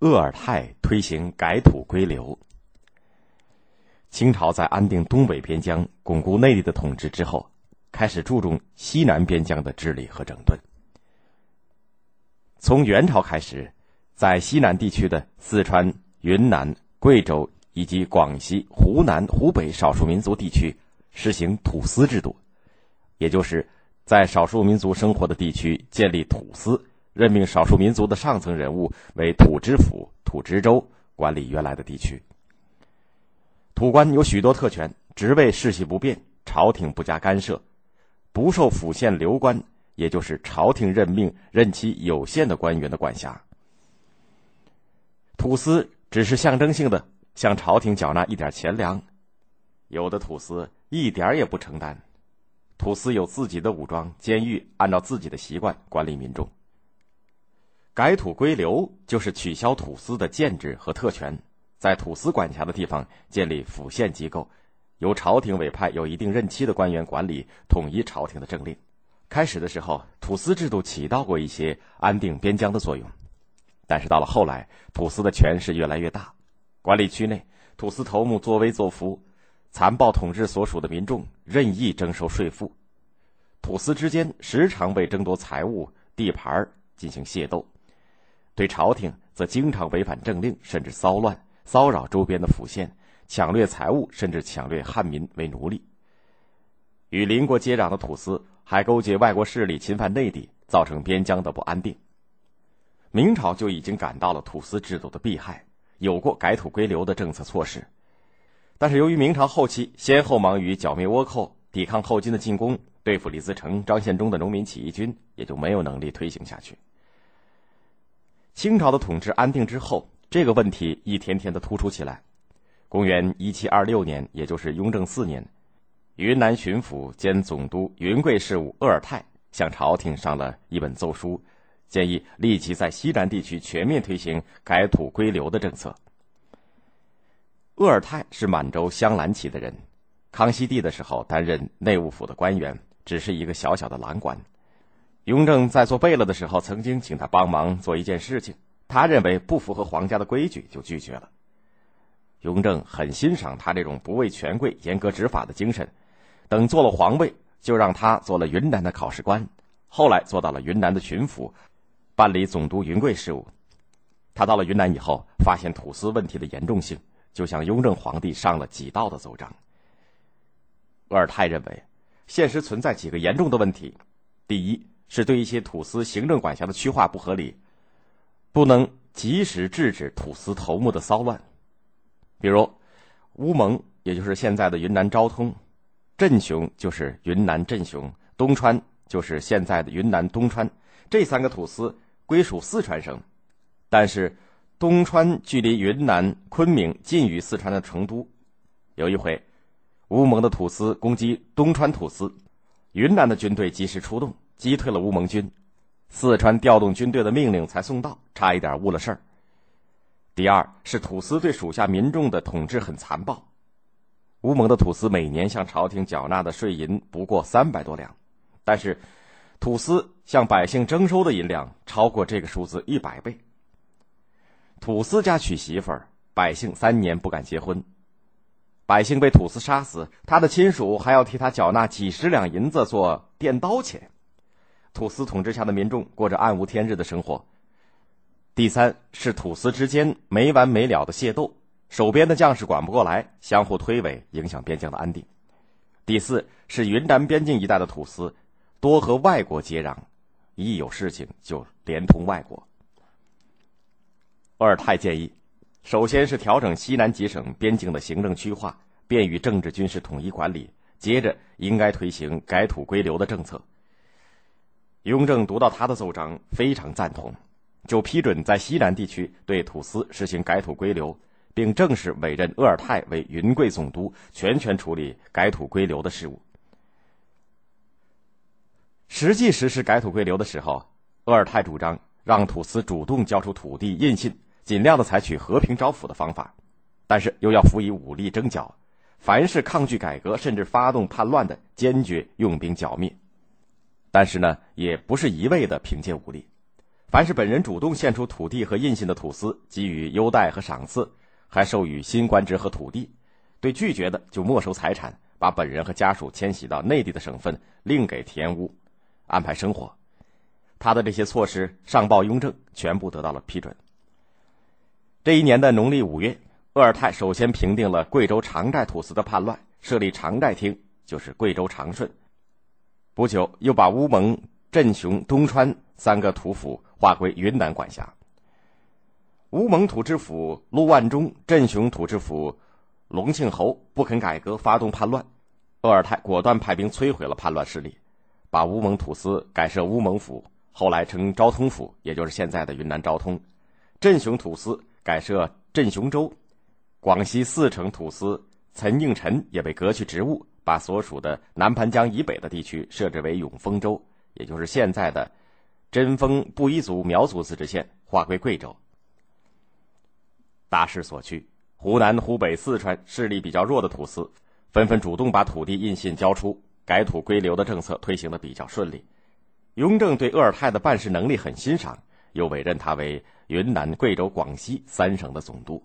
鄂尔泰推行改土归流。清朝在安定东北边疆、巩固内地的统治之后，开始注重西南边疆的治理和整顿。从元朝开始，在西南地区的四川、云南、贵州以及广西、湖南、湖北少数民族地区实行土司制度，也就是在少数民族生活的地区建立土司。任命少数民族的上层人物为土知府、土知州，管理原来的地区。土官有许多特权，职位世袭不变，朝廷不加干涉，不受府县流官，也就是朝廷任命任期有限的官员的管辖。土司只是象征性的向朝廷缴纳一点钱粮，有的土司一点也不承担。土司有自己的武装、监狱，按照自己的习惯管理民众。改土归流就是取消土司的建制和特权，在土司管辖的地方建立府县机构，由朝廷委派有一定任期的官员管理，统一朝廷的政令。开始的时候，土司制度起到过一些安定边疆的作用，但是到了后来，土司的权势越来越大，管理区内土司头目作威作福，残暴统治所属的民众，任意征收税赋，土司之间时常为争夺财物、地盘进行械斗。对朝廷则经常违反政令，甚至骚乱、骚扰周边的府县，抢掠财物，甚至抢掠汉民为奴隶。与邻国接壤的土司还勾结外国势力侵犯内地，造成边疆的不安定。明朝就已经感到了土司制度的弊害，有过改土归流的政策措施，但是由于明朝后期先后忙于剿灭倭寇、抵抗后金的进攻、对付李自成、张献忠的农民起义军，也就没有能力推行下去。清朝的统治安定之后，这个问题一天天的突出起来。公元一七二六年，也就是雍正四年，云南巡抚兼总督云贵事务鄂尔泰向朝廷上了一本奏书，建议立即在西南地区全面推行改土归流的政策。鄂尔泰是满洲镶蓝旗的人，康熙帝的时候担任内务府的官员，只是一个小小的蓝官。雍正在做贝勒的时候，曾经请他帮忙做一件事情，他认为不符合皇家的规矩，就拒绝了。雍正很欣赏他这种不畏权贵、严格执法的精神，等做了皇位，就让他做了云南的考试官，后来做到了云南的巡抚，办理总督云贵事务。他到了云南以后，发现土司问题的严重性，就向雍正皇帝上了几道的奏章。鄂尔泰认为，现实存在几个严重的问题，第一。是对一些土司行政管辖的区划不合理，不能及时制止土司头目的骚乱。比如，乌蒙也就是现在的云南昭通，镇雄就是云南镇雄，东川就是现在的云南东川，这三个土司归属四川省，但是东川距离云南昆明近于四川的成都。有一回，乌蒙的土司攻击东川土司，云南的军队及时出动。击退了乌蒙军，四川调动军队的命令才送到，差一点误了事儿。第二是土司对属下民众的统治很残暴，乌蒙的土司每年向朝廷缴纳的税银不过三百多两，但是土司向百姓征收的银两超过这个数字一百倍。土司家娶媳妇儿，百姓三年不敢结婚，百姓被土司杀死，他的亲属还要替他缴纳几十两银子做垫刀钱。土司统治下的民众过着暗无天日的生活。第三是土司之间没完没了的械斗，守边的将士管不过来，相互推诿，影响边疆的安定。第四是云南边境一带的土司多和外国接壤，一有事情就连通外国。鄂尔泰建议，首先是调整西南几省边境的行政区划，便于政治军事统一管理；接着应该推行改土归流的政策。雍正读到他的奏章，非常赞同，就批准在西南地区对土司实行改土归流，并正式委任鄂尔泰为云贵总督，全权处理改土归流的事务。实际实施改土归流的时候，鄂尔泰主张让土司主动交出土地印信，尽量的采取和平招抚的方法，但是又要辅以武力征剿，凡是抗拒改革甚至发动叛乱的，坚决用兵剿灭。但是呢，也不是一味的凭借武力，凡是本人主动献出土地和印信的土司，给予优待和赏赐，还授予新官职和土地；对拒绝的，就没收财产，把本人和家属迁徙到内地的省份，另给田屋，安排生活。他的这些措施上报雍正，全部得到了批准。这一年的农历五月，鄂尔泰首先平定了贵州长寨土司的叛乱，设立长寨厅，就是贵州长顺。不久，又把乌蒙、镇雄、东川三个土府。划归云南管辖。乌蒙土知府陆万忠、镇雄土知府隆庆侯不肯改革，发动叛乱。鄂尔泰果断派兵摧毁了叛乱势力，把乌蒙土司改设乌蒙府，后来称昭通府，也就是现在的云南昭通。镇雄土司改设镇雄州。广西四城土司岑应臣也被革去职务，把所属的南盘江以北的地区设置为永丰州，也就是现在的。贞丰布依族苗族自治县划归贵州。大势所趋，湖南、湖北、四川势力比较弱的土司，纷纷主动把土地印信交出，改土归流的政策推行的比较顺利。雍正对鄂尔泰的办事能力很欣赏，又委任他为云南、贵州、广西三省的总督。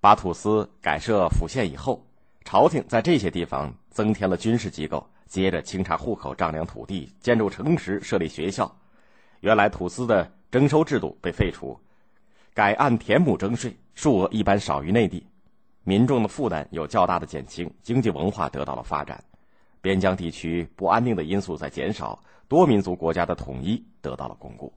把土司改设府县以后，朝廷在这些地方增添了军事机构。接着清查户口、丈量土地、建筑城池、设立学校。原来土司的征收制度被废除，改按田亩征税，数额一般少于内地，民众的负担有较大的减轻，经济文化得到了发展，边疆地区不安定的因素在减少，多民族国家的统一得到了巩固。